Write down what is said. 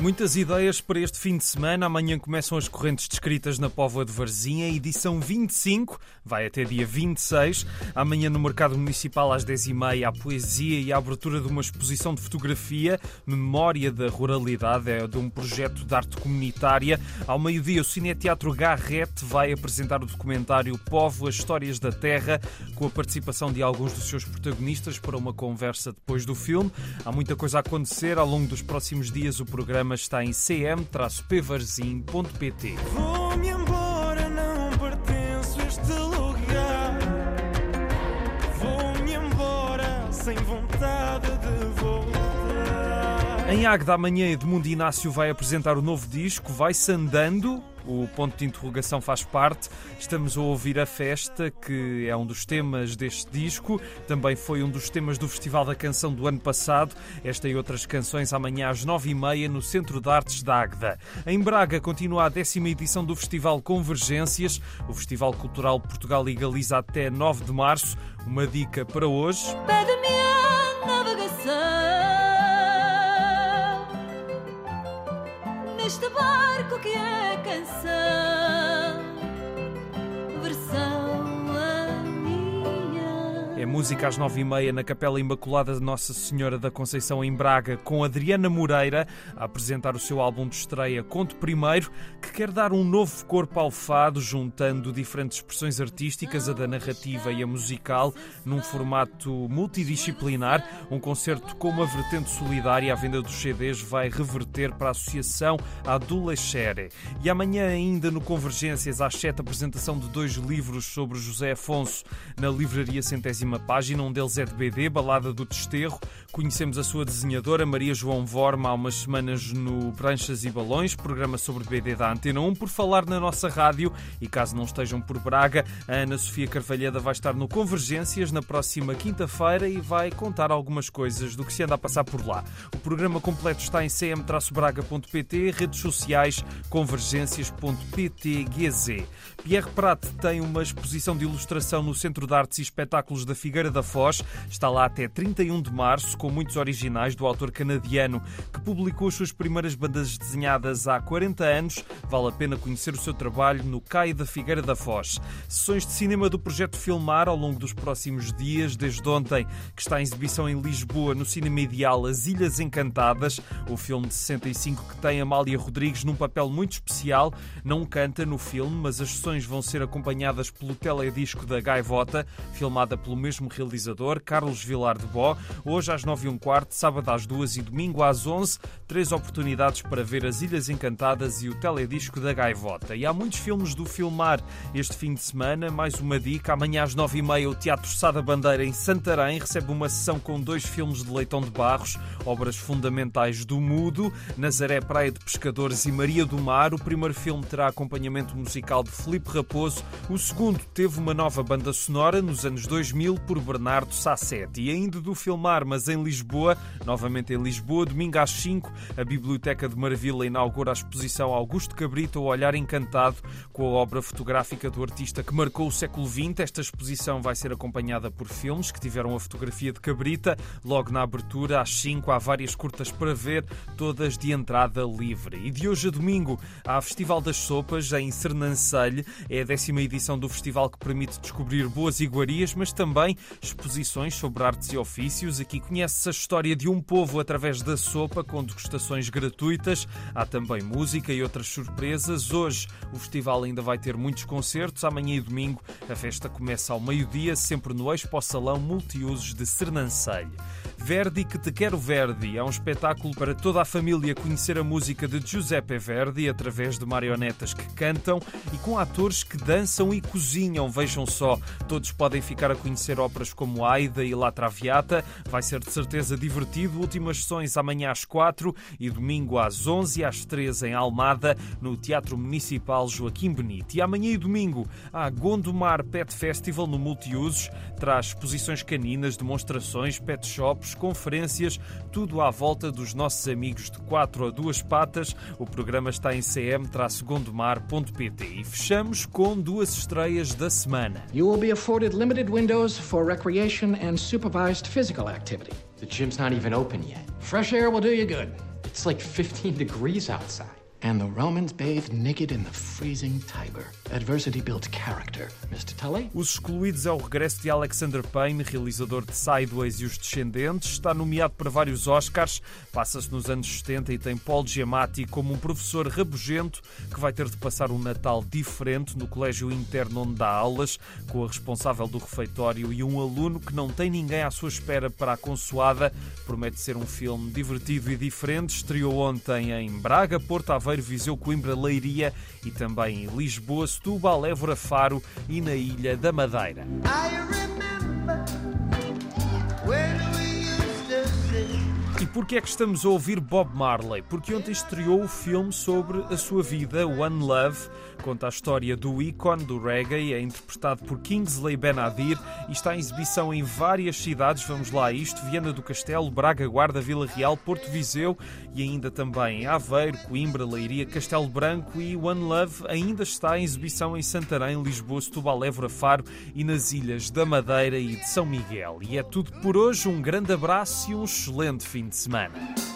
Muitas ideias para este fim de semana. Amanhã começam as correntes descritas na Póvoa de Varzim. edição 25 vai até dia 26. Amanhã no Mercado Municipal às 10h30 a poesia e a abertura de uma exposição de fotografia, Memória da Ruralidade, é de um projeto de arte comunitária. Ao meio-dia o Cineteatro Garrete vai apresentar o documentário Povo, as Histórias da Terra, com a participação de alguns dos seus protagonistas para uma conversa depois do filme. Há muita coisa a acontecer. Ao longo dos próximos dias o programa está em cm-pvarzim.pt. Vou-me embora, não pertenço a este lugar. Vou-me embora sem vontade. Em Águeda, amanhã Edmundo Inácio vai apresentar o novo disco, Vai-se Andando. O ponto de interrogação faz parte. Estamos a ouvir a festa, que é um dos temas deste disco. Também foi um dos temas do Festival da Canção do ano passado. Esta e outras canções amanhã às nove e meia no Centro de Artes da Águeda. Em Braga continua a décima edição do Festival Convergências. O Festival Cultural Portugal e Galiza até 9 de março. Uma dica para hoje. Pede-me neste barco que é canção, música às nove e meia na Capela Imaculada de Nossa Senhora da Conceição em Braga, com Adriana Moreira a apresentar o seu álbum de estreia Conto Primeiro, que quer dar um novo corpo ao fado, juntando diferentes expressões artísticas, a da narrativa e a musical, num formato multidisciplinar. Um concerto com uma vertente solidária. A venda dos CDs vai reverter para a Associação Adolescere. E amanhã, ainda no Convergências, às sete, apresentação de dois livros sobre José Afonso na Livraria Centésima Página. Um deles é de BD, Balada do Desterro. Conhecemos a sua desenhadora, Maria João Vorma, há umas semanas no Pranchas e Balões, programa sobre BD da Antena 1. Por falar na nossa rádio, e caso não estejam por Braga, a Ana Sofia Carvalheda vai estar no Convergências na próxima quinta-feira e vai contar algumas coisas do que se anda a passar por lá. O programa completo está em cm-braga.pt, redes sociais convergências.ptgz. Pierre Prat tem uma exposição de ilustração no Centro de Artes e Espetáculos da Figueira da Foz. Está lá até 31 de março, com muitos originais do autor canadiano que publicou as suas primeiras bandas desenhadas há 40 anos. Vale a pena conhecer o seu trabalho no CAI da Figueira da Foz. Sessões de cinema do projeto Filmar ao longo dos próximos dias, desde ontem, que está em exibição em Lisboa, no Cinema Ideal As Ilhas Encantadas, o filme de 65 que tem Amália Rodrigues num papel muito especial. Não canta no filme, mas as sessões vão ser acompanhadas pelo teledisco da Gaivota, filmada pelo mesmo realizador, Carlos Vilar de Bó. Hoje às 9 e um quarto, sábado às 2 e domingo às 11, três oportunidades para ver As Ilhas Encantadas e o teledisco da Gaivota. E há muitos filmes do Filmar este fim de semana. Mais uma dica, amanhã às 9 e meia o Teatro Sada Bandeira em Santarém recebe uma sessão com dois filmes de Leitão de Barros, obras fundamentais do mudo, Nazaré Praia de Pescadores e Maria do Mar. O primeiro filme terá acompanhamento musical de Felipe Raposo, o segundo teve uma nova banda sonora nos anos 2000 por Bernardo Sassetti. E ainda do Filmar, mas em Lisboa, novamente em Lisboa, domingo às 5, a Biblioteca de Marvila inaugura a exposição Augusto Cabrita, o Olhar Encantado, com a obra fotográfica do artista que marcou o século XX. Esta exposição vai ser acompanhada por filmes que tiveram a fotografia de Cabrita. Logo na abertura, às 5, há várias curtas para ver, todas de entrada livre. E de hoje a domingo, há Festival das Sopas em Sernancelho. É a décima edição do festival que permite descobrir boas iguarias, mas também exposições sobre artes e ofícios. Aqui conhece-se a história de um povo através da sopa, com degustações gratuitas. Há também música e outras surpresas. Hoje o festival ainda vai ter muitos concertos. Amanhã e domingo a festa começa ao meio-dia, sempre no Expo Salão Multiusos de Sernancelho. Verdi que te quero Verdi é um espetáculo para toda a família conhecer a música de Giuseppe Verdi através de marionetas que cantam e com atores que dançam e cozinham. Vejam só, todos podem ficar a conhecer óperas como Aida e La Traviata. Vai ser de certeza divertido. Últimas sessões amanhã às 4 e domingo às 11 e às 3 em Almada, no Teatro Municipal Joaquim Benito. E amanhã e domingo há Gondomar Pet Festival no Multiusos. Traz exposições caninas, demonstrações, pet shops, conferências, tudo à volta dos nossos amigos de quatro a duas patas. O programa está em cm-gondomar.pt. E fechamos com duas estreias da semana. You will be afforded limited windows for recreation and supervised physical activity. The gym's not even open yet. Fresh air will do you good. It's like 15 degrees outside. And the Romans bathed naked in the freezing Tiber. Adversity character, Mr. Tully. Os Excluídos é o regresso de Alexander Payne, realizador de Sideways e Os Descendentes. Está nomeado para vários Oscars, passa-se nos anos 70 e tem Paul Giamatti como um professor rabugento que vai ter de passar um Natal diferente no colégio interno onde dá aulas, com a responsável do refeitório e um aluno que não tem ninguém à sua espera para a consoada. Promete ser um filme divertido e diferente. Estreou ontem em Braga, Porto Aveiro, Viseu, Coimbra, Leiria e também em Lisboa, Setúbal, Évora, Faro e na Ilha da Madeira. Porquê é que estamos a ouvir Bob Marley? Porque ontem estreou o filme sobre a sua vida, One Love. Conta a história do ícone do reggae, é interpretado por Kingsley Benadir e está em exibição em várias cidades. Vamos lá isto: Viana do Castelo, Braga, Guarda, Vila Real, Porto Viseu e ainda também em Aveiro, Coimbra, Leiria, Castelo Branco e One Love ainda está em exibição em Santarém, Lisboa, Setúbal, Évora, Faro e nas ilhas da Madeira e de São Miguel. E é tudo por hoje. Um grande abraço e um excelente fim de semana.